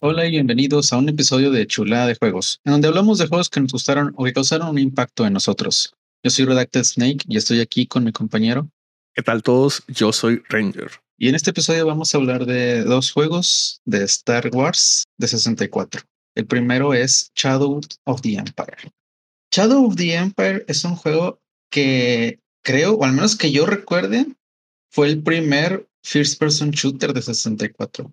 Hola y bienvenidos a un episodio de Chulada de Juegos, en donde hablamos de juegos que nos gustaron o que causaron un impacto en nosotros. Yo soy Redacted Snake y estoy aquí con mi compañero. ¿Qué tal todos? Yo soy Ranger. Y en este episodio vamos a hablar de dos juegos de Star Wars de 64. El primero es Shadow of the Empire. Shadow of the Empire es un juego que creo, o al menos que yo recuerde, fue el primer first person shooter de 64.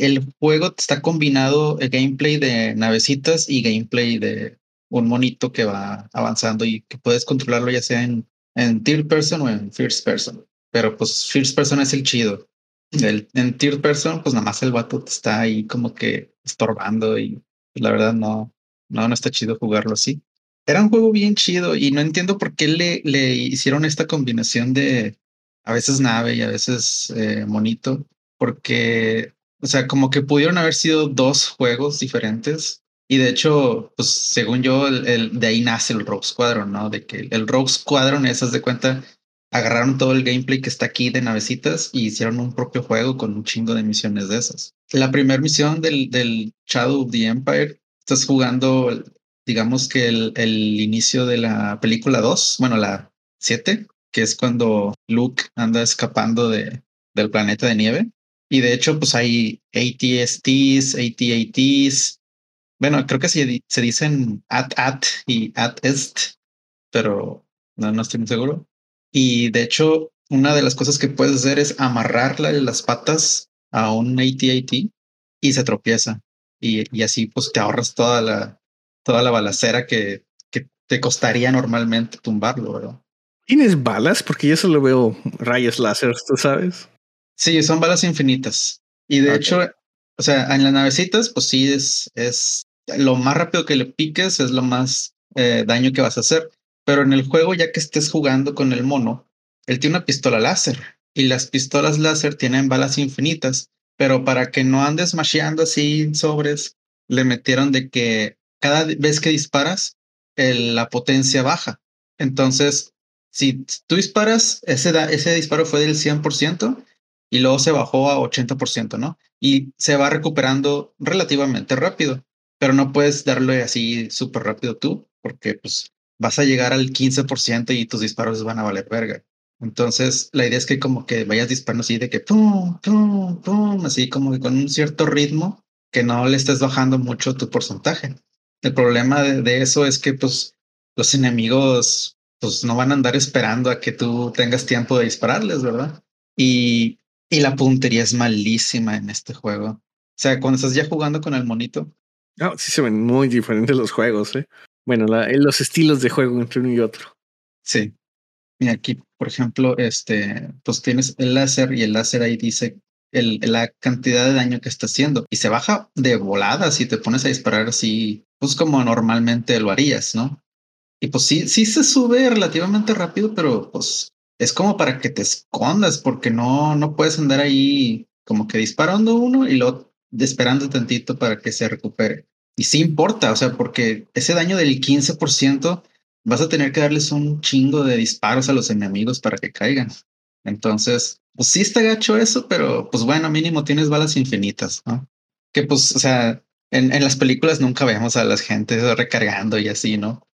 El juego está combinado el gameplay de navecitas y gameplay de un monito que va avanzando y que puedes controlarlo ya sea en, en third person o en first person. Pero pues first person es el chido. En third person, pues nada más el vato está ahí como que estorbando y la verdad no, no, no está chido jugarlo así. Era un juego bien chido y no entiendo por qué le, le hicieron esta combinación de a veces nave y a veces eh, monito, porque, o sea, como que pudieron haber sido dos juegos diferentes. Y de hecho, pues según yo, el, de ahí nace el Rogue Squadron, ¿no? De que el Rogue Squadron, esas de cuenta, agarraron todo el gameplay que está aquí de navecitas y hicieron un propio juego con un chingo de misiones de esas. La primera misión del, del Shadow of the Empire, estás jugando, digamos que el, el inicio de la película 2, bueno, la 7, que es cuando Luke anda escapando de, del planeta de nieve. Y de hecho, pues hay ATSTs, ATATs. Bueno, creo que se, se dicen AT-AT y AT-EST, pero no, no estoy muy seguro. Y de hecho, una de las cosas que puedes hacer es amarrarle las patas a un AT-AT y se tropieza. Y, y, así pues te ahorras toda la, toda la balacera que, que te costaría normalmente tumbarlo, ¿verdad? ¿Tienes balas? Porque yo solo veo rayos láser, ¿tú sabes? Sí, son balas infinitas. Y de okay. hecho, o sea, en las navecitas, pues sí, es, es lo más rápido que le piques, es lo más eh, daño que vas a hacer. Pero en el juego, ya que estés jugando con el mono, él tiene una pistola láser. Y las pistolas láser tienen balas infinitas. Pero para que no andes masheando así sobres, le metieron de que cada vez que disparas, el, la potencia baja. Entonces, si tú disparas, ese, ese disparo fue del 100% y luego se bajó a 80%, ¿no? Y se va recuperando relativamente rápido, pero no puedes darle así súper rápido tú, porque pues vas a llegar al 15% y tus disparos van a valer verga. Entonces, la idea es que como que vayas disparando así de que pum, pum, pum, así como que con un cierto ritmo que no le estés bajando mucho tu porcentaje. El problema de, de eso es que pues los enemigos pues no van a andar esperando a que tú tengas tiempo de dispararles, ¿verdad? Y, y la puntería es malísima en este juego. O sea, cuando estás ya jugando con el monito. No, sí se ven muy diferentes los juegos, ¿eh? Bueno, la, los estilos de juego entre uno y otro. Sí. Y aquí, por ejemplo, este, pues tienes el láser y el láser ahí dice el, la cantidad de daño que está haciendo y se baja de volada si te pones a disparar así, pues como normalmente lo harías, ¿no? Y pues sí, sí se sube relativamente rápido, pero pues es como para que te escondas, porque no, no puedes andar ahí como que disparando uno y luego esperando tantito para que se recupere. Y sí importa, o sea, porque ese daño del 15% vas a tener que darles un chingo de disparos a los enemigos para que caigan. Entonces, pues sí está gacho eso, pero pues bueno, mínimo tienes balas infinitas, ¿no? Que pues, o sea, en, en las películas nunca vemos a las gentes recargando y así, ¿no?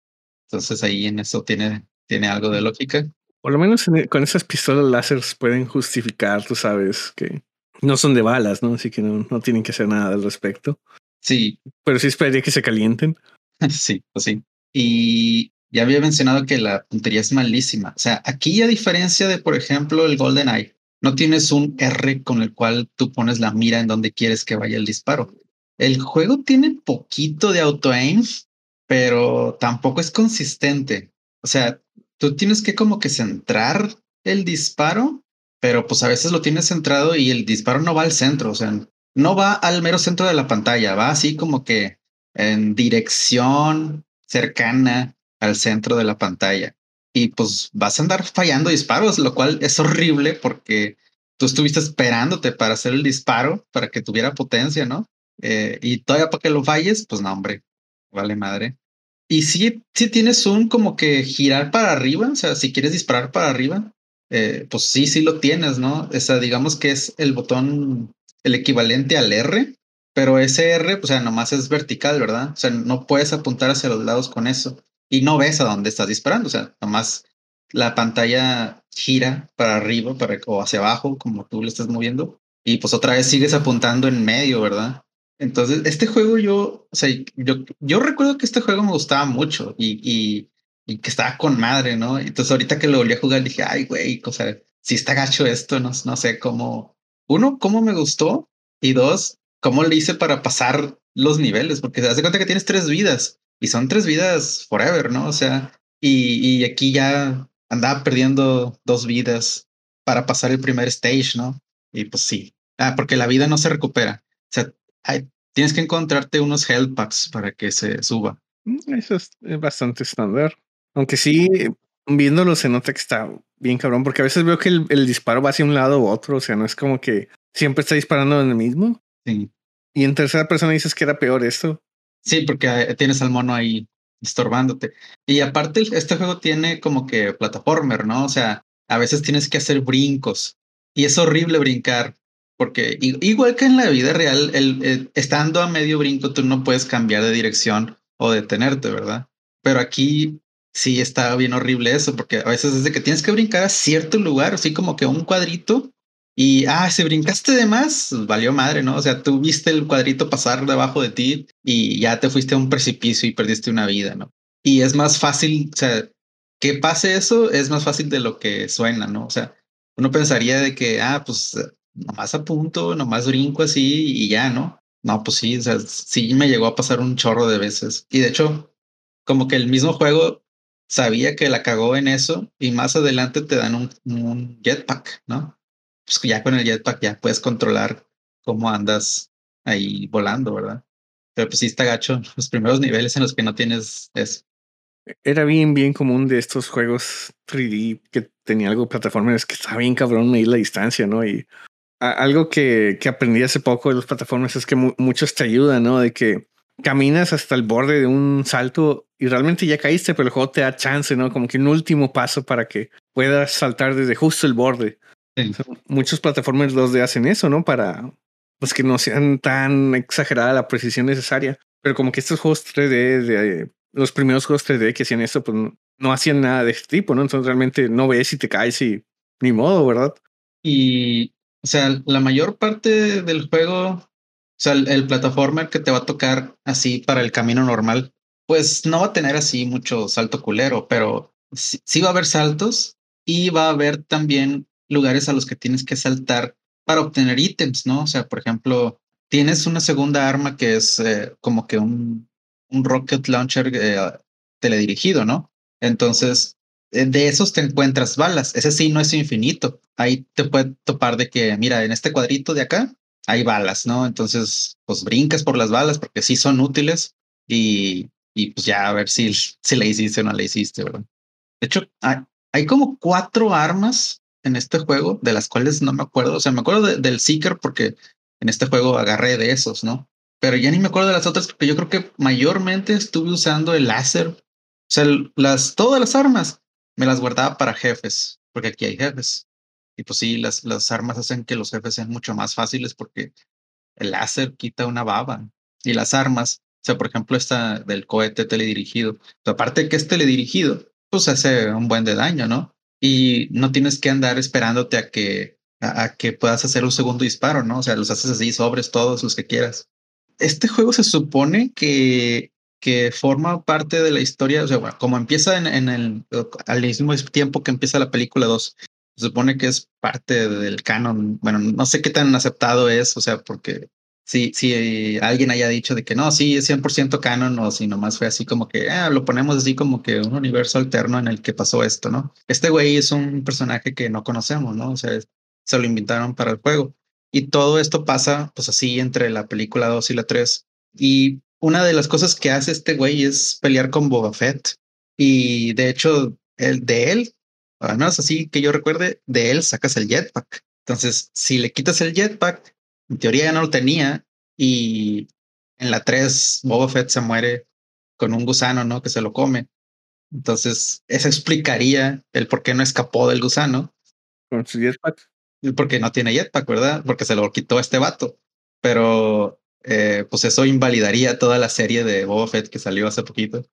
Entonces ahí en eso tiene, tiene algo de lógica. Por lo menos en, con esas pistolas láser pueden justificar, tú sabes, que no son de balas, ¿no? Así que no, no tienen que hacer nada al respecto. Sí. Pero sí esperaría que se calienten. sí, pues sí. Y ya había mencionado que la puntería es malísima. O sea, aquí a diferencia de, por ejemplo, el Golden Eye, no tienes un R con el cual tú pones la mira en donde quieres que vaya el disparo. El juego tiene poquito de auto-aim, pero tampoco es consistente. O sea, tú tienes que como que centrar el disparo, pero pues a veces lo tienes centrado y el disparo no va al centro, o sea, no va al mero centro de la pantalla, va así como que en dirección cercana al centro de la pantalla. Y pues vas a andar fallando disparos, lo cual es horrible porque tú estuviste esperándote para hacer el disparo para que tuviera potencia, ¿no? Eh, y todavía para que lo falles, pues no, hombre, vale madre. Y sí, sí tienes un como que girar para arriba, o sea, si quieres disparar para arriba, eh, pues sí, sí lo tienes, ¿no? O sea, digamos que es el botón, el equivalente al R, pero ese R, o sea, nomás es vertical, ¿verdad? O sea, no puedes apuntar hacia los lados con eso y no ves a dónde estás disparando, o sea, nomás la pantalla gira para arriba para, o hacia abajo, como tú le estás moviendo, y pues otra vez sigues apuntando en medio, ¿verdad? Entonces, este juego yo, o sea, yo, yo recuerdo que este juego me gustaba mucho y, y, y que estaba con madre, ¿no? Entonces, ahorita que lo volví a jugar, dije, ay, güey, o sea, si está gacho esto, no, no sé cómo. Uno, cómo me gustó y dos, cómo le hice para pasar los niveles, porque se hace cuenta que tienes tres vidas y son tres vidas forever, ¿no? O sea, y, y aquí ya andaba perdiendo dos vidas para pasar el primer stage, ¿no? Y pues sí, ah, porque la vida no se recupera. O sea, tienes que encontrarte unos health packs para que se suba. Mm, eso es bastante estándar. Aunque sí, viéndolo se nota que está bien cabrón, porque a veces veo que el, el, disparo va hacia un lado u otro, o sea, no es como que siempre está disparando en el mismo. Sí. Y en tercera persona dices que era peor esto. Sí, porque eh, tienes al mono ahí estorbándote. Y aparte, este juego tiene como que plataformer, ¿no? O sea, a veces tienes que hacer brincos y es horrible brincar. Porque igual que en la vida real, el, el, estando a medio brinco, tú no puedes cambiar de dirección o detenerte, ¿verdad? Pero aquí sí está bien horrible eso, porque a veces es de que tienes que brincar a cierto lugar, así como que un cuadrito, y ah, si brincaste de más, valió madre, ¿no? O sea, tú viste el cuadrito pasar debajo de ti y ya te fuiste a un precipicio y perdiste una vida, ¿no? Y es más fácil, o sea, que pase eso es más fácil de lo que suena, ¿no? O sea, uno pensaría de que, ah, pues nomás apunto, nomás brinco así y ya, ¿no? No, pues sí, o sea, sí me llegó a pasar un chorro de veces. Y de hecho, como que el mismo juego sabía que la cagó en eso y más adelante te dan un, jetpack, ¿no? Pues ya con el jetpack ya puedes controlar cómo andas ahí volando, ¿verdad? Pero pues sí está gacho los primeros niveles en los que no tienes eso. Era bien, bien común de estos juegos 3D que tenía algo plataformas que estaba bien cabrón medir la distancia, ¿no? Y algo que, que aprendí hace poco de las plataformas es que mu muchos te ayudan, ¿no? De que caminas hasta el borde de un salto y realmente ya caíste, pero el juego te da chance, ¿no? Como que un último paso para que puedas saltar desde justo el borde. Sí. Muchos plataformas 2D hacen eso, ¿no? Para pues que no sean tan exagerada la precisión necesaria. Pero como que estos juegos 3D, de, los primeros juegos 3D que hacían esto, pues no, hacían nada de este tipo, ¿no? Entonces realmente no ves si te caes y ni modo, ¿verdad? Y, o sea, la mayor parte del juego o sea, el, el, plataformer que te va a tocar así para el camino normal, pues no va a tener así mucho salto culero, pero sí, sí, va a haber saltos y va a haber también lugares a los que tienes que saltar para obtener ítems, ¿no? O sea, por ejemplo, tienes una segunda arma que es eh, como que un, un rocket launcher eh, teledirigido, ¿no? Entonces, de esos te encuentras balas. Ese sí no es infinito. Ahí te puede topar de que, mira, en este cuadrito de acá hay balas, ¿no? Entonces, pues brincas por las balas porque sí son útiles y, y pues ya a ver si, si le hiciste o no le hiciste, ¿verdad? De hecho, hay, hay, como cuatro armas en este juego de las cuales no me acuerdo. O sea, me acuerdo de, del Seeker porque en este juego agarré de esos, ¿no? Pero ya ni me acuerdo de las otras porque yo creo que mayormente estuve usando el láser. O sea, las, todas las armas me las guardaba para jefes, porque aquí hay jefes. Y pues sí, las, las armas hacen que los jefes sean mucho más fáciles porque el láser quita una baba. Y las armas, o sea, por ejemplo, esta del cohete teledirigido, aparte de que es teledirigido, pues hace un buen de daño, ¿no? Y no tienes que andar esperándote a que, a, a que puedas hacer un segundo disparo, ¿no? O sea, los haces así, sobres todos los que quieras. Este juego se supone que que forma parte de la historia, o sea, bueno, como empieza en, el, al mismo tiempo que empieza la película 2, se supone que es parte del canon. Bueno, no sé qué tan aceptado es, o sea, porque si, si alguien haya dicho de que no, sí, es 100% canon o si nomás fue así como que ah, lo ponemos así como que un universo alterno en el que pasó esto, ¿no? Este güey es un personaje que no conocemos, ¿no? O sea, se lo invitaron para el juego. Y todo esto pasa pues así entre la película 2 y la 3. Y una de las cosas que hace este güey es pelear con Boba Fett. Y de hecho, el de él al menos así que yo recuerde, de él sacas el jetpack. Entonces, si le quitas el jetpack, en teoría ya no lo tenía y en la 3 Boba Fett se muere con un gusano, ¿no? Que se lo come. Entonces, eso explicaría el por qué no escapó del gusano. Con su jetpack. Porque no tiene jetpack, ¿verdad? Porque se lo quitó este vato. Pero eh, pues eso invalidaría toda la serie de Boba Fett que salió hace poquito.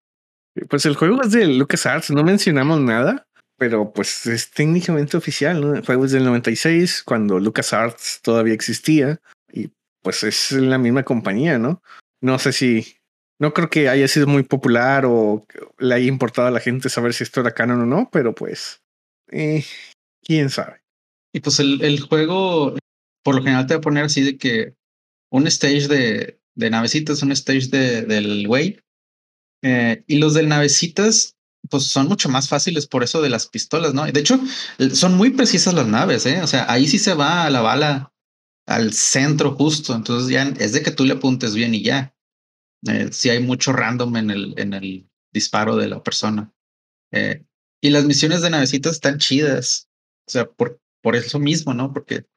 Pues el juego es de LucasArts, no mencionamos nada, pero pues es técnicamente oficial, ¿no? El juego es del 96, cuando LucasArts todavía existía, y pues es la misma compañía, ¿no? No sé si, no creo que haya sido muy popular o le haya importado a la gente saber si esto era canon o no, pero pues, eh, quién sabe. Y pues el, el juego, por lo general te va a poner así de que un stage de, de navecitas, un stage de, del Wave. Eh, y los de navecitas, pues son mucho más fáciles por eso de las pistolas, ¿no? De hecho, son muy precisas las naves, ¿eh? O sea, ahí sí se va a la bala al centro justo. Entonces ya es de que tú le apuntes bien y ya. Eh, si hay mucho random en el, en el disparo de la persona. Eh, y las misiones de navecitas están chidas. O sea, por, por eso mismo, ¿no? Porque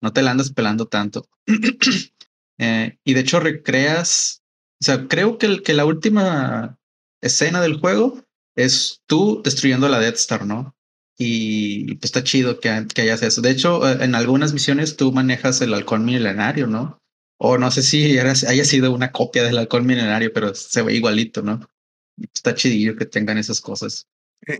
no te la andas pelando tanto. Eh, y de hecho recreas, o sea, creo que, que la última escena del juego es tú destruyendo la Death Star, ¿no? Y pues está chido que, que hayas eso. De hecho, eh, en algunas misiones tú manejas el halcón milenario, ¿no? O no sé si haya sido una copia del halcón milenario, pero se ve igualito, ¿no? Está chidillo que tengan esas cosas. Eh,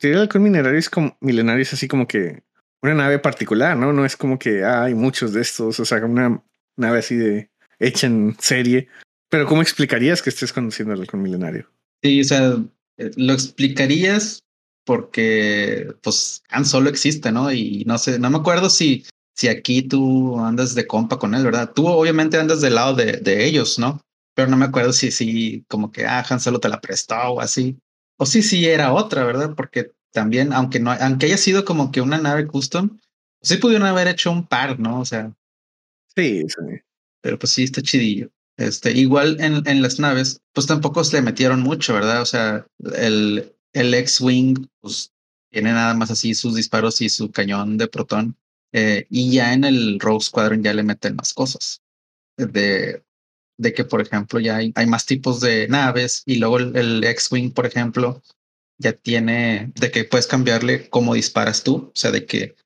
el halcón milenario es como milenario es así como que una nave particular, ¿no? No es como que hay muchos de estos, o sea, una nave así de hecha en serie. Pero ¿cómo explicarías que estés conduciendo el halcón milenario? Sí, o sea, eh, lo explicarías porque pues Han Solo existe, ¿no? Y no sé, no me acuerdo si, si aquí tú andas de compa con él, ¿verdad? Tú obviamente andas del lado de, de ellos, ¿no? Pero no me acuerdo si sí, como que ah, Han Solo te la prestó o así. O si sí, sí era otra, ¿verdad? Porque también, aunque no, aunque haya sido como que una nave custom, sí pudieron haber hecho un par, ¿no? O sea. Sí, sí. Pero pues sí, está chidillo. Este, igual en, en las naves, pues tampoco se le metieron mucho, ¿verdad? O sea, el, el X-Wing, pues tiene nada más así sus disparos y su cañón de protón. Eh, y ya en el Rogue Squadron ya le meten más cosas. De, de que, por ejemplo, ya hay, hay más tipos de naves y luego el, el X-Wing, por ejemplo, ya tiene de que puedes cambiarle cómo disparas tú. O sea, de que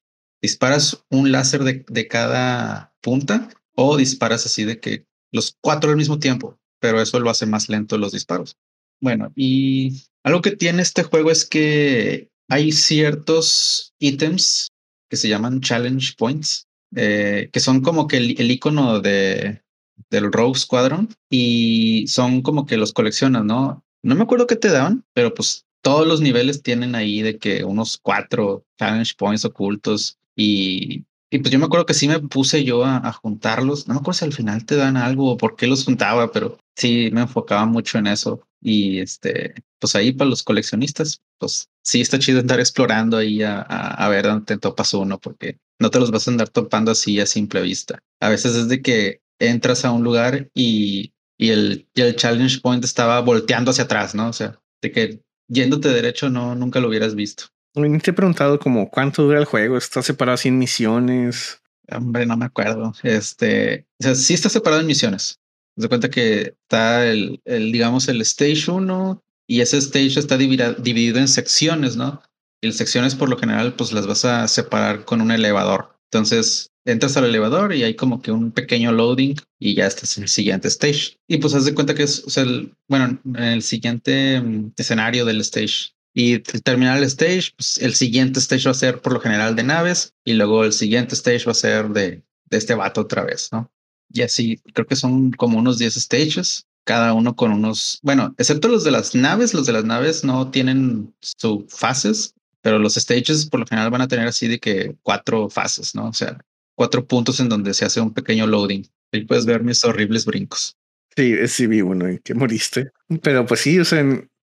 disparas un láser de, de cada punta o disparas así de que los cuatro al mismo tiempo, pero eso lo hace más lento los disparos. Bueno, y algo que tiene este juego es que hay ciertos ítems que se llaman challenge points, eh, que son como que el, el icono de, del Rogue Squadron y son como que los coleccionas, ¿no? No me acuerdo qué te daban, pero pues todos los niveles tienen ahí de que unos cuatro challenge points ocultos y pues yo me acuerdo que sí me puse yo a, juntarlos. No me acuerdo si al final te dan algo o por qué los juntaba, pero sí me enfocaba mucho en eso. Y este, pues ahí para los coleccionistas, pues sí está chido andar explorando ahí a ver dónde te topas uno, porque no te los vas a andar topando así a simple vista. A veces es de que entras a un lugar y, y, el, y el challenge point estaba volteando hacia atrás, ¿no? O sea, de que yéndote derecho no, nunca lo hubieras visto. Te he preguntado como cuánto dura el juego, está separado sin misiones. Hombre, no me acuerdo. Este, o sea, sí está separado en misiones. Se cuenta que está el, el, digamos, el stage 1 y ese stage está dividido, dividido en secciones, ¿no? Y las secciones por lo general pues las vas a separar con un elevador. Entonces entras al elevador y hay como que un pequeño loading y ya estás en el siguiente stage. Y pues haz de cuenta que es, o sea, el, bueno, en el siguiente escenario del stage y el stage, pues el siguiente stage va a ser por lo general de naves y luego el siguiente stage va a ser de, de este vato otra vez, ¿no? Y así, creo que son como unos 10 stages, cada uno con unos, bueno, excepto los de las naves, los de las naves no tienen sus fases, pero los stages por lo general van a tener así de que cuatro fases, ¿no? O sea, cuatro puntos en donde se hace un pequeño loading. Ahí puedes ver mis horribles brincos. Sí, sí vi uno y que moriste. Pero pues sí, o sea,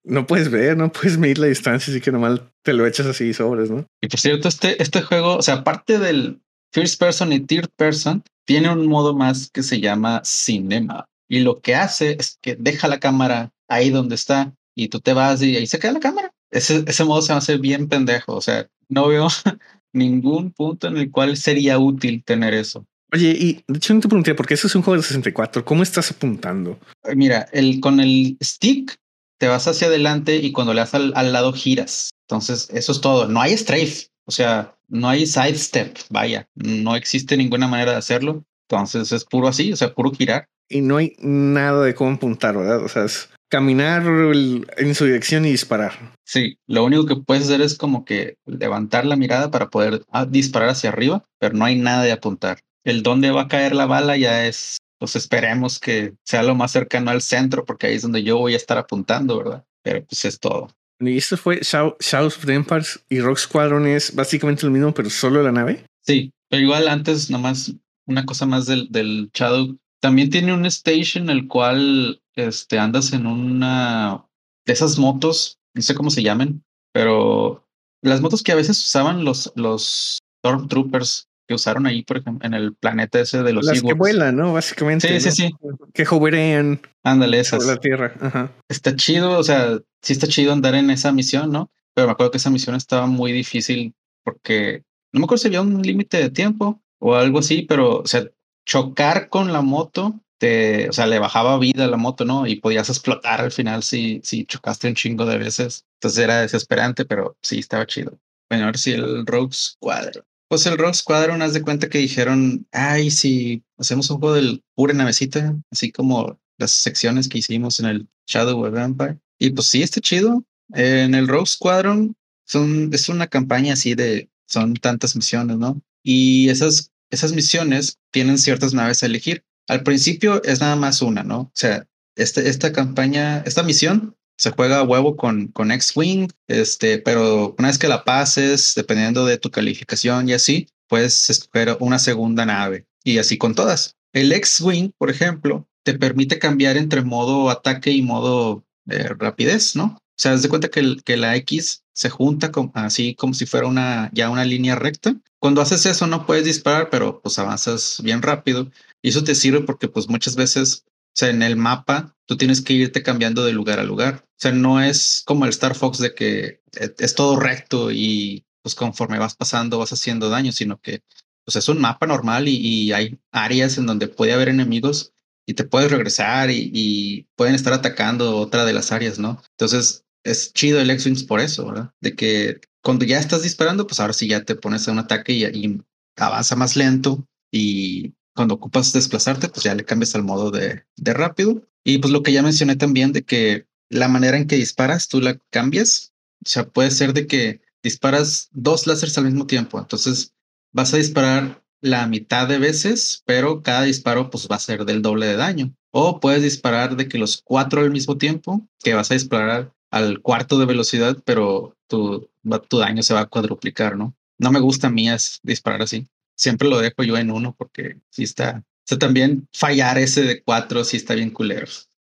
no puedes ver, no puedes medir la distancia, así que nomás te lo echas así sobres, ¿no? Y por cierto, este, este juego, o sea, aparte del first person y third person, tiene un modo más que se llama cinema. Y lo que hace es que deja la cámara ahí donde está y tú te vas y ahí se queda la cámara. Ese, ese modo se va a hacer bien pendejo. O sea, no veo ningún punto en el cual sería útil tener eso. Oye, y de hecho no te pregunté, porque eso es un juego de 64, ¿cómo estás apuntando? Mira, el, con el stick te vas hacia adelante y cuando le das al, al, lado giras. Entonces, eso es todo. No hay strafe, o sea, no hay sidestep, vaya, no existe ninguna manera de hacerlo. Entonces es puro así, o sea, puro girar. y no hay nada de cómo apuntar, ¿verdad? O sea, es caminar en su dirección y disparar. Sí, lo único que puedes hacer es como que levantar la mirada para poder ah, disparar hacia arriba, pero no hay nada de apuntar. El dónde va a caer la bala ya es, pues esperemos que sea lo más cercano al centro, porque ahí es donde yo voy a estar apuntando, ¿verdad? Pero pues es todo. Y esto fue Shadows of the Empires y Rock Squadron es básicamente lo mismo, pero solo la nave. Sí, pero igual antes, nomás una cosa más del, del Shadow. También tiene un station el cual este, andas en una de esas motos, no sé cómo se llamen, pero las motos que a veces usaban los, los Stormtroopers que usaron ahí, por ejemplo, en el planeta ese de los Las que vuelan, ¿no? Básicamente. Sí, sí, sí. Que hoverean. Ándale, esas. la Tierra. Ajá. Está chido, o sea, sí está chido andar en esa misión, ¿no? Pero me acuerdo que esa misión estaba muy difícil porque no me acuerdo si había un límite de tiempo o algo así, pero, o sea, chocar con la moto te, o sea, le bajaba vida a la moto, ¿no? Y podías explotar al final si, si chocaste un chingo de veces. Entonces era desesperante, pero sí, estaba chido. Bueno, a ver si el Rogue Squadron. Pues el Rogue Squadron, haz de cuenta que dijeron, ay, si hacemos un juego del pura navecita, así como las secciones que hicimos en el Shadow of Empire. Y pues sí, está chido. En el Rogue Squadron son, es una campaña así de, son tantas misiones, ¿no? Y esas, esas misiones tienen ciertas naves a elegir. Al principio es nada más una, ¿no? O sea, este, esta campaña, esta misión se juega a huevo con, con X-Wing, este, pero una vez que la pases, dependiendo de tu calificación y así, puedes escoger una segunda nave y así con todas. El X-Wing, por ejemplo, te permite cambiar entre modo ataque y modo eh, rapidez, ¿no? O sea, haz de cuenta que, que la X se junta así como si fuera una, ya una línea recta. Cuando haces eso no puedes disparar, pero pues avanzas bien rápido. Y eso te sirve porque pues muchas veces, sea, en el mapa tú tienes que irte cambiando de lugar a lugar. O sea, no es como el Star Fox de que e, es todo recto y pues conforme vas pasando vas haciendo daño, sino que pues es un mapa normal y, hay áreas en donde puede haber enemigos y te puedes regresar y, y, pueden estar atacando otra de las áreas, ¿no? Entonces, es chido el X-Wings por eso, ¿verdad? De que cuando ya estás disparando, pues ahora sí ya te pones a un ataque y, avanza más lento y cuando ocupas desplazarte, pues ya le cambias al modo de, de, rápido. Y pues lo que ya mencioné también de que la manera en que disparas, tú la cambias. O sea, puede ser de que disparas dos láseres al mismo tiempo. Entonces vas a disparar la mitad de veces, pero cada disparo pues va a ser del doble de daño. O puedes disparar de que los cuatro al mismo tiempo, que vas a disparar al cuarto de velocidad, pero tu, tu daño se va a cuadruplicar, ¿no? No me gusta a mí es disparar así. Siempre lo dejo yo en uno porque si está, o también fallar ese de cuatro si está bien culero.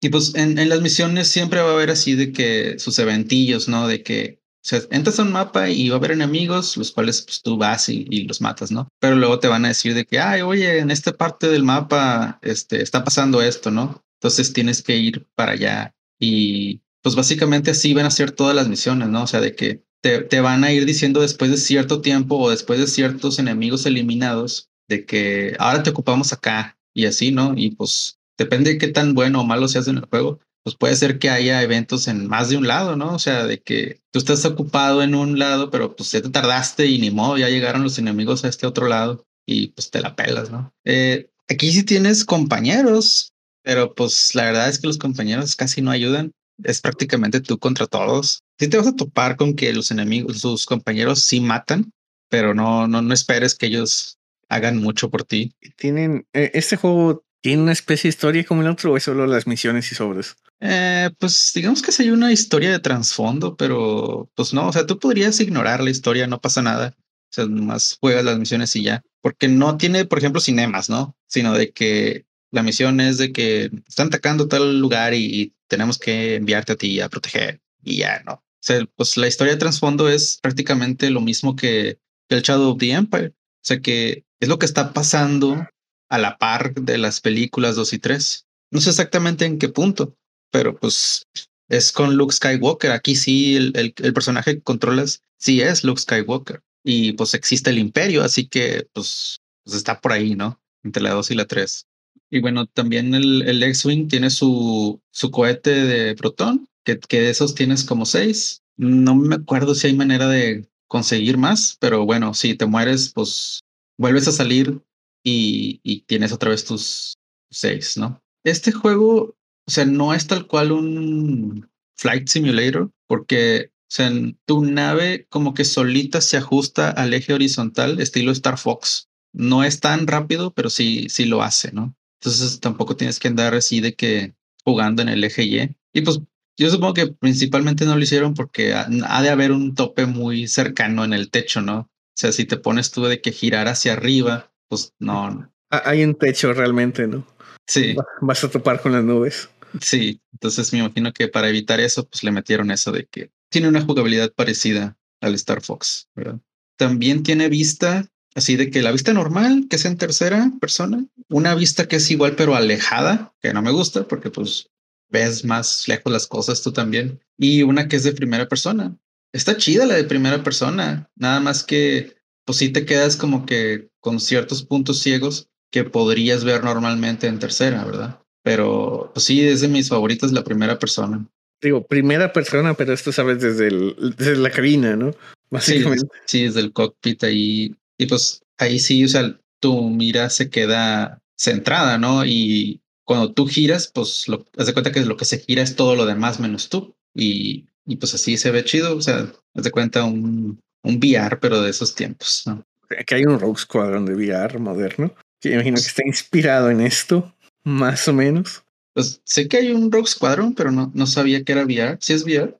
Y pues en, en, las misiones siempre va a haber así de que sus eventillos, ¿no? De que o sea, entras a un mapa y va a haber enemigos, los cuales pues, tú vas y, y, los matas, ¿no? Pero luego te van a decir de que, ay, oye, en esta parte del mapa este, está pasando esto, ¿no? Entonces tienes que ir para allá y pues básicamente así van a ser todas las misiones, ¿no? O sea, de que te, te, van a ir diciendo después de cierto tiempo o después de ciertos enemigos eliminados de que ahora te ocupamos acá y así, ¿no? Y pues depende de qué tan bueno o malo seas en el juego, pues puede ser que haya eventos en más de un lado, ¿no? O sea, de que tú estás ocupado en un lado, pero pues ya te tardaste y ni modo, ya llegaron los enemigos a este otro lado y pues te la pelas, ¿no? Eh, aquí sí tienes compañeros, pero pues la verdad es que los compañeros casi no ayudan es prácticamente tú contra todos. Sí te vas a topar con que los enemigos, sus compañeros sí matan, pero no, no, no esperes que ellos hagan mucho por ti. Tienen, eh, este juego tiene una especie de historia como el otro o es solo las misiones y sobres. Eh, pues digamos que hay una historia de trasfondo, pero pues no, o sea, tú podrías ignorar la historia, no pasa nada. O sea, nomás juegas las misiones y ya. Porque no tiene, por ejemplo, cinemas, ¿no? Sino de que la misión es de que están atacando tal lugar y, tenemos que enviarte a ti a proteger y ya, ¿no? O sea, pues la historia de trasfondo es prácticamente lo mismo que el Shadow of the Empire. O sea, que es lo que está pasando a la par de las películas 2 y 3. No sé exactamente en qué punto, pero pues es con Luke Skywalker. Aquí sí, el, el, personaje que controlas sí es Luke Skywalker. Y pues existe el imperio, así que pues, pues está por ahí, ¿no? Entre la 2 y la 3. Y bueno, también el, el X-Wing tiene su, su cohete de protón, que, de esos tienes como seis. No me acuerdo si hay manera de conseguir más, pero bueno, si te mueres, pues vuelves a salir y, y tienes otra vez tus seis, ¿no? Este juego, o sea, no es tal cual un flight simulator, porque o sea, tu nave como que solita se ajusta al eje horizontal, estilo Star Fox. No es tan rápido, pero sí, sí lo hace, ¿no? Entonces tampoco tienes que andar así de que jugando en el eje Y. Y pues yo supongo que principalmente no lo hicieron porque ha, de haber un tope muy cercano en el techo, ¿no? O sea, si te pones tú de que girar hacia arriba, pues no. Hay un techo realmente, ¿no? Sí. Vas a topar con las nubes. Sí, entonces me imagino que para evitar eso, pues le metieron eso de que tiene una jugabilidad parecida al Star Fox, ¿verdad? También tiene vista, así de que la vista normal, que es en tercera persona, una vista que es igual pero alejada, que no me gusta porque pues ves más lejos las cosas tú también, y una que es de primera persona. Está chida la de primera persona, nada más que pues sí te quedas como que con ciertos puntos ciegos que podrías ver normalmente en tercera, ¿verdad? Pero pues sí, es de mis favoritos la primera persona. Digo, primera persona, pero esto sabes desde, el, desde la cabina, ¿no? Básicamente. Sí, desde el cockpit ahí. Y pues ahí sí, o sea, tu mira se queda centrada, ¿no? Y cuando tú giras, pues lo, haz de cuenta que lo que se gira es todo lo demás menos tú. Y, y pues así se ve chido. O sea, haz de cuenta un, un VR, pero de esos tiempos. ¿no? Aquí hay un Rogue Squadron de VR moderno. Que imagino que está inspirado en esto, más o menos. Pues sé que hay un Rogue Squadron, pero no, no sabía que era VR. ¿Sí es VR?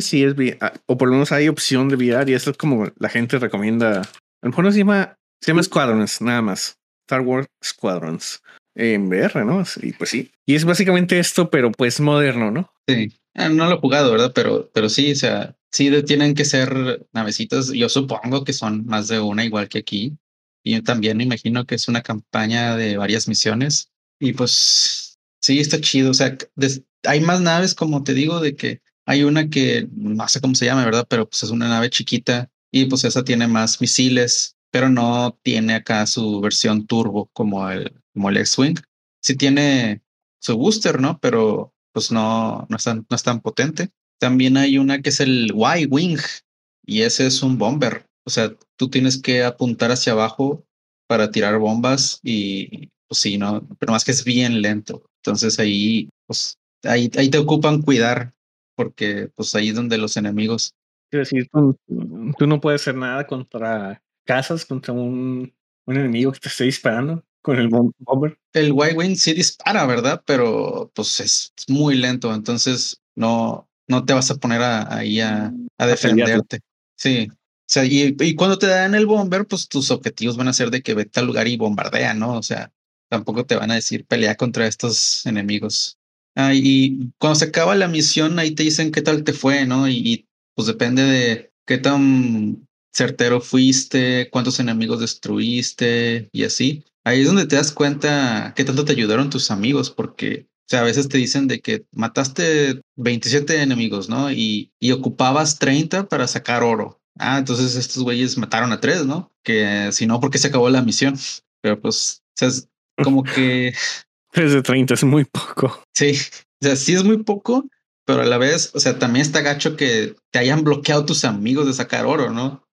Sí es VR, ah, o por lo menos hay opción de VR y eso es como la gente recomienda. A lo mejor no se llama, se llama Squadrons, nada más. Star Wars Squadrons en VR, ¿no? Y pues sí. Y es básicamente esto, pero pues moderno, ¿no? Sí. Ah, no lo he jugado, ¿verdad? Pero, pero sí, o sea, sí tienen que ser navecitas. Yo supongo que son más de una, igual que aquí. Y también me imagino que es una campaña de varias misiones. Y pues sí, está chido. O sea, hay más naves, como te digo, de que hay una que no sé cómo se llama, ¿verdad? Pero pues es una nave chiquita y pues esa tiene más misiles, pero no tiene acá su versión turbo como el, como el X-Wing. Sí tiene su booster, ¿no? Pero pues no, no, es tan, no es tan potente. También hay una que es el Y-Wing y ese es un bomber. O sea, tú tienes que apuntar hacia abajo para tirar bombas y pues sí, no, pero más que es bien lento. Entonces ahí, pues ahí, ahí te ocupan cuidar porque pues ahí es donde los enemigos. Quiero decir, tú, tú no puedes hacer nada contra casas, contra un, un enemigo que te esté disparando con el bomber. El Y-Wing sí dispara, ¿verdad? Pero pues es, muy lento, entonces no, no te vas a poner ahí a, a defenderte. Sí, o sea, y, y, cuando te dan el bomber, pues tus objetivos van a ser de que vete al lugar y bombardea, ¿no? O sea, tampoco te van a decir pelea contra estos enemigos. Ah, y cuando se acaba la misión, ahí te dicen qué tal te fue, ¿no? Y, y, pues depende de qué tan certero fuiste, cuántos enemigos destruiste y así. Ahí es donde te das cuenta qué tanto te ayudaron tus amigos, porque o sea, a veces te dicen de que mataste 27 enemigos, ¿no? Y, y ocupabas 30 para sacar oro. Ah, entonces estos güeyes mataron a tres, ¿no? Que si no, porque se acabó la misión. Pero pues, o sea, es como que... Tres de 30 es muy poco. Sí, o sea, sí es muy poco, pero a la vez, o sea, también está gacho que te hayan bloqueado tus amigos de sacar oro, ¿no?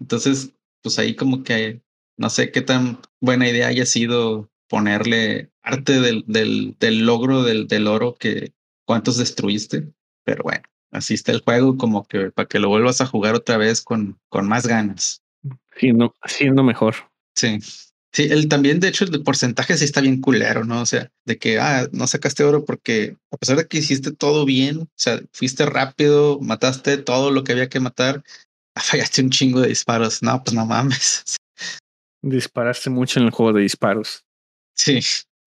Entonces, pues ahí como que no sé qué tan buena idea haya sido ponerle parte del, del, del logro del, del oro que cuántos destruiste, pero bueno así está el juego, como que para que lo vuelvas a jugar otra vez con, con más ganas. Siendo, siendo mejor. Sí. Sí, él también, de hecho, el porcentaje sí está bien culero, ¿no? O sea, de que, ah, no sacaste oro porque a pesar de que hiciste todo bien, o sea, fuiste rápido, mataste todo lo que había que matar, fallaste un chingo de disparos. No, pues no mames. Disparaste mucho en el juego de disparos. Sí.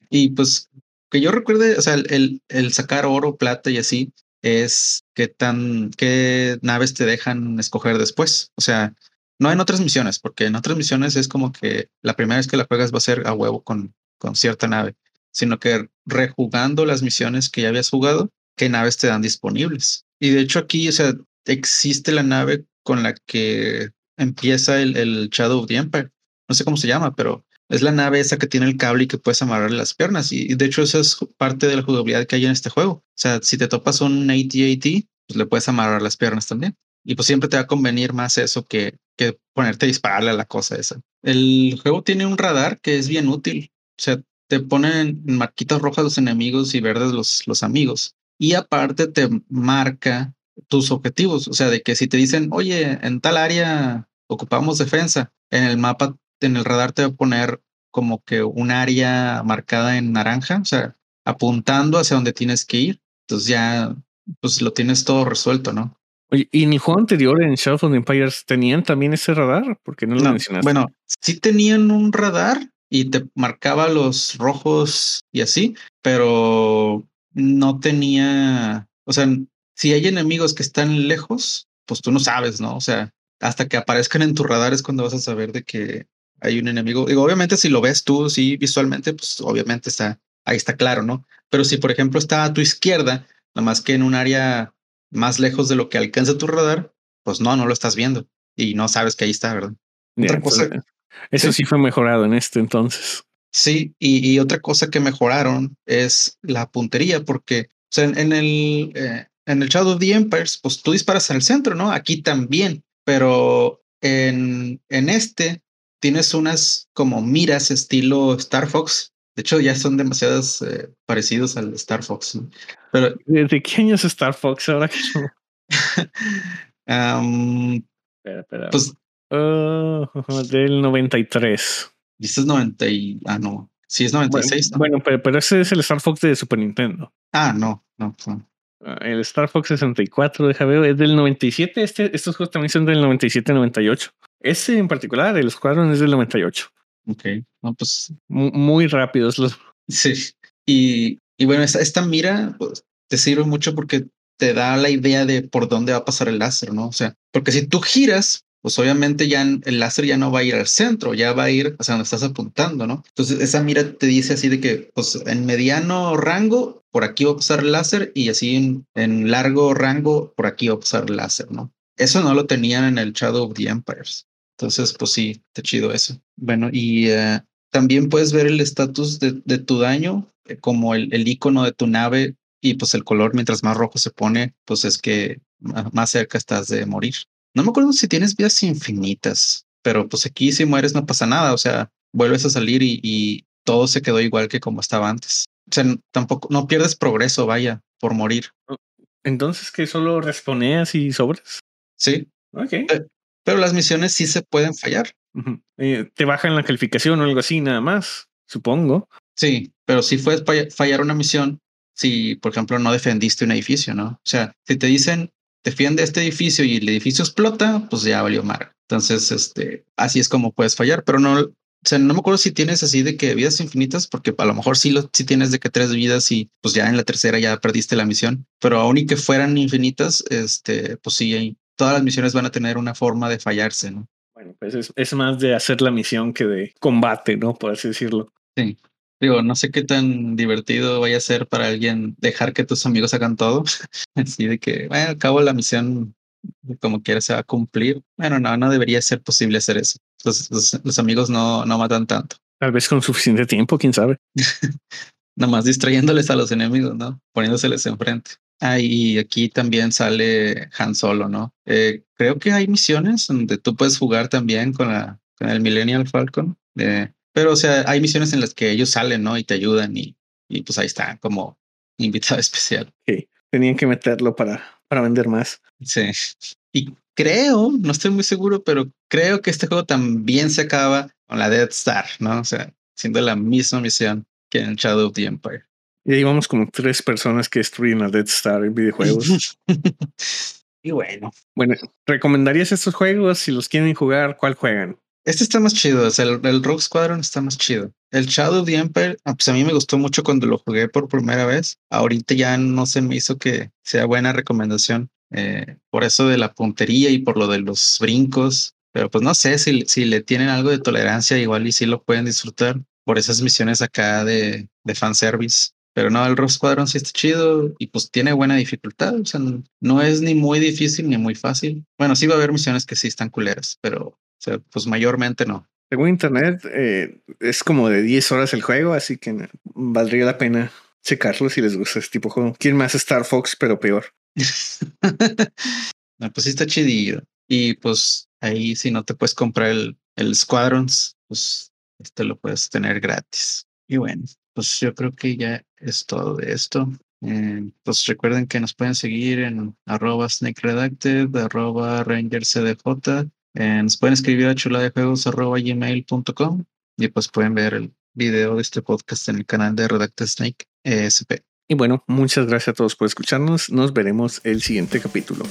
Y pues que yo recuerde, o sea, el, el sacar oro, plata y así, es qué tan, qué naves te dejan escoger después. O sea, no en otras misiones, porque en otras misiones es como que la primera vez que la juegas va a ser a huevo con, con cierta nave, sino que rejugando las misiones que ya habías jugado, qué naves te dan disponibles. Y de hecho aquí, o sea, existe la nave con la que empieza el, el Shadow of the Empire. No sé cómo se llama, pero es la nave esa que tiene el cable y que puedes amarrarle las piernas. Y, de hecho, esa es parte de la jugabilidad que hay en este juego. O sea, si te topas un AT-AT, pues le puedes amarrar las piernas también. Y pues siempre te va a convenir más eso que, que ponerte a dispararle a la cosa esa. El juego tiene un radar que es bien útil. O sea, te ponen marquitas rojas los enemigos y verdes los, los amigos. Y aparte te marca tus objetivos. O sea, de que si te dicen, oye, en tal área ocupamos defensa, en el mapa, en el radar te va a poner como que un área marcada en naranja, o sea, apuntando hacia donde tienes que ir. Entonces ya, pues lo tienes todo resuelto, ¿no? Oye, ¿y en el juego anterior en Shadow of the Empires tenían también ese radar? Porque no lo mencionaste. Bueno, sí tenían un radar y te marcaba los rojos y así, pero no tenía, o sea, si hay enemigos que están lejos, pues tú no sabes, ¿no? O sea, hasta que aparezcan en tu radar es cuando vas a saber de que hay un enemigo. Digo, obviamente si lo ves tú, sí, visualmente, pues obviamente está, ahí está claro, ¿no? Pero si, por ejemplo, está a tu izquierda, nada más que en un área más lejos de lo que alcanza tu radar, pues no, no lo estás viendo y no sabes que ahí está, ¿verdad? otra cosa. Eso sí. fue mejorado en este entonces. Sí, y, otra cosa que mejoraron es la puntería, porque o sea, en, el eh, en el Shadow of the Empires, pues tú disparas en el centro, ¿no? Aquí también, pero en, en este tienes unas como miras estilo Star Fox. De hecho, ya son demasiados eh, parecidos al Star Fox. Pero, ¿De qué año es Star Fox ahora que espera, espera. Pues, oh, del 93. Dices 90 y... Ah, no. Sí, es 96. Bueno, pero, pero, ese es el Star Fox de Super Nintendo. Ah, no, no. no. Ah, el Star Fox 64, deja ver, es del 97. Este, estos juegos también son del 97-98. Ese en particular, el Squadron, es del 98. Ok, no, pues. Muy, rápidos los. Sí. Y, y bueno, esta, esta mira pues, te sirve mucho porque te da la idea de por dónde va a pasar el láser, ¿no? O sea, porque si tú giras, pues obviamente ya el láser ya no va a ir al centro, ya va a ir hacia donde estás apuntando, ¿no? Entonces esa mira te dice así de que, pues en mediano rango, por aquí va a pasar el láser y así en, largo rango, por aquí va a pasar el láser, ¿no? Eso no lo tenían en el Shadow of the Empires. Entonces, pues sí, te chido eso. Bueno, y eh, también puedes ver el estatus de, tu daño, eh, como el, el icono de tu nave y pues el color mientras más rojo se pone, pues es que más cerca estás de morir. No me acuerdo si tienes vidas infinitas, pero pues aquí si mueres no pasa nada, o sea, vuelves a salir y, todo se quedó igual que como estaba antes. O sea, tampoco, no pierdes progreso, vaya, por morir. Oh, entonces, que solo responeas y sobres. Sí. Ok. Pero las misiones sí se pueden fallar. Eh, te bajan la calificación o algo así, nada más, supongo. Sí, pero si puedes fallar una misión si, por ejemplo, no defendiste un edificio, ¿no? O sea, si te dicen defiende este edificio y el edificio explota, pues ya valió mar. Entonces, este, así es como puedes fallar, pero no, o sea, no me acuerdo si tienes así de que vidas infinitas, porque a lo mejor sí, lo, sí tienes de que tres vidas y pues ya en la tercera ya perdiste la misión, pero aún y que fueran infinitas, este, pues sí, todas las misiones van a tener una forma de fallarse, ¿no? Bueno, pues es, es más de hacer la misión que de combate, ¿no? Por así decirlo. Sí. Digo, no sé qué tan divertido vaya a ser para alguien dejar que tus amigos hagan todo. Así de que, bueno, al cabo la misión como quiera se va a cumplir. Bueno, no, no debería ser posible hacer eso. Los, los, amigos no, no matan tanto. Tal vez con suficiente tiempo, quién sabe. Nada más distrayéndoles a los enemigos, ¿no? Poniéndoseles enfrente. Ah, y aquí también sale Han Solo, ¿no? Eh, creo que hay misiones donde tú puedes jugar también con, la, con el Millennial Falcon. de pero, o sea, hay misiones en las que ellos salen, ¿no? Y te ayudan y, y pues ahí está, como invitado especial. Sí, tenían que meterlo para, para vender más. Sí. Y creo, no estoy muy seguro, pero creo que este juego también se acaba con la Death Star, ¿no? O sea, siendo la misma misión que en Shadow of the Empire. Y ahí vamos como tres personas que destruyen la Death Star en videojuegos. y bueno. Bueno, ¿recomendarías estos juegos? Si los quieren jugar, ¿cuál juegan? Este está más chido, o sea, el, el, Rogue Squadron está más chido. El Shadow of the Empire, ah, pues a mí me gustó mucho cuando lo jugué por primera vez. Ahorita ya no se me hizo que sea buena recomendación. Eh, por eso de la puntería y por lo de los brincos. Pero pues no sé si, si le tienen algo de tolerancia, igual y si lo pueden disfrutar por esas misiones acá de, de fanservice. Pero no, el Rogue Squadron sí está chido y pues tiene buena dificultad. O sea, no es ni muy difícil ni muy fácil. Bueno, sí va a haber misiones que sí están culeras, pero o sea, pues mayormente no. Según internet, eh, es como de 10 horas el juego, así que valdría la pena checarlo si les gusta este tipo de juego. ¿Quién más Star Fox, pero peor? no, pues sí está chidillo. Y pues ahí si no te puedes comprar el, el Squadrons, pues este lo puedes tener gratis. Y bueno, pues yo creo que ya es todo de esto. Eh, pues recuerden que nos pueden seguir en arroba snake redacted, arroba rangercdj. Eh, nos pueden escribir a chuladejuegos arroba gmail.com y pues pueden ver el video de este podcast en el canal de Redacted Snake ESP. Y bueno, muchas gracias a todos por escucharnos. Nos veremos el siguiente capítulo.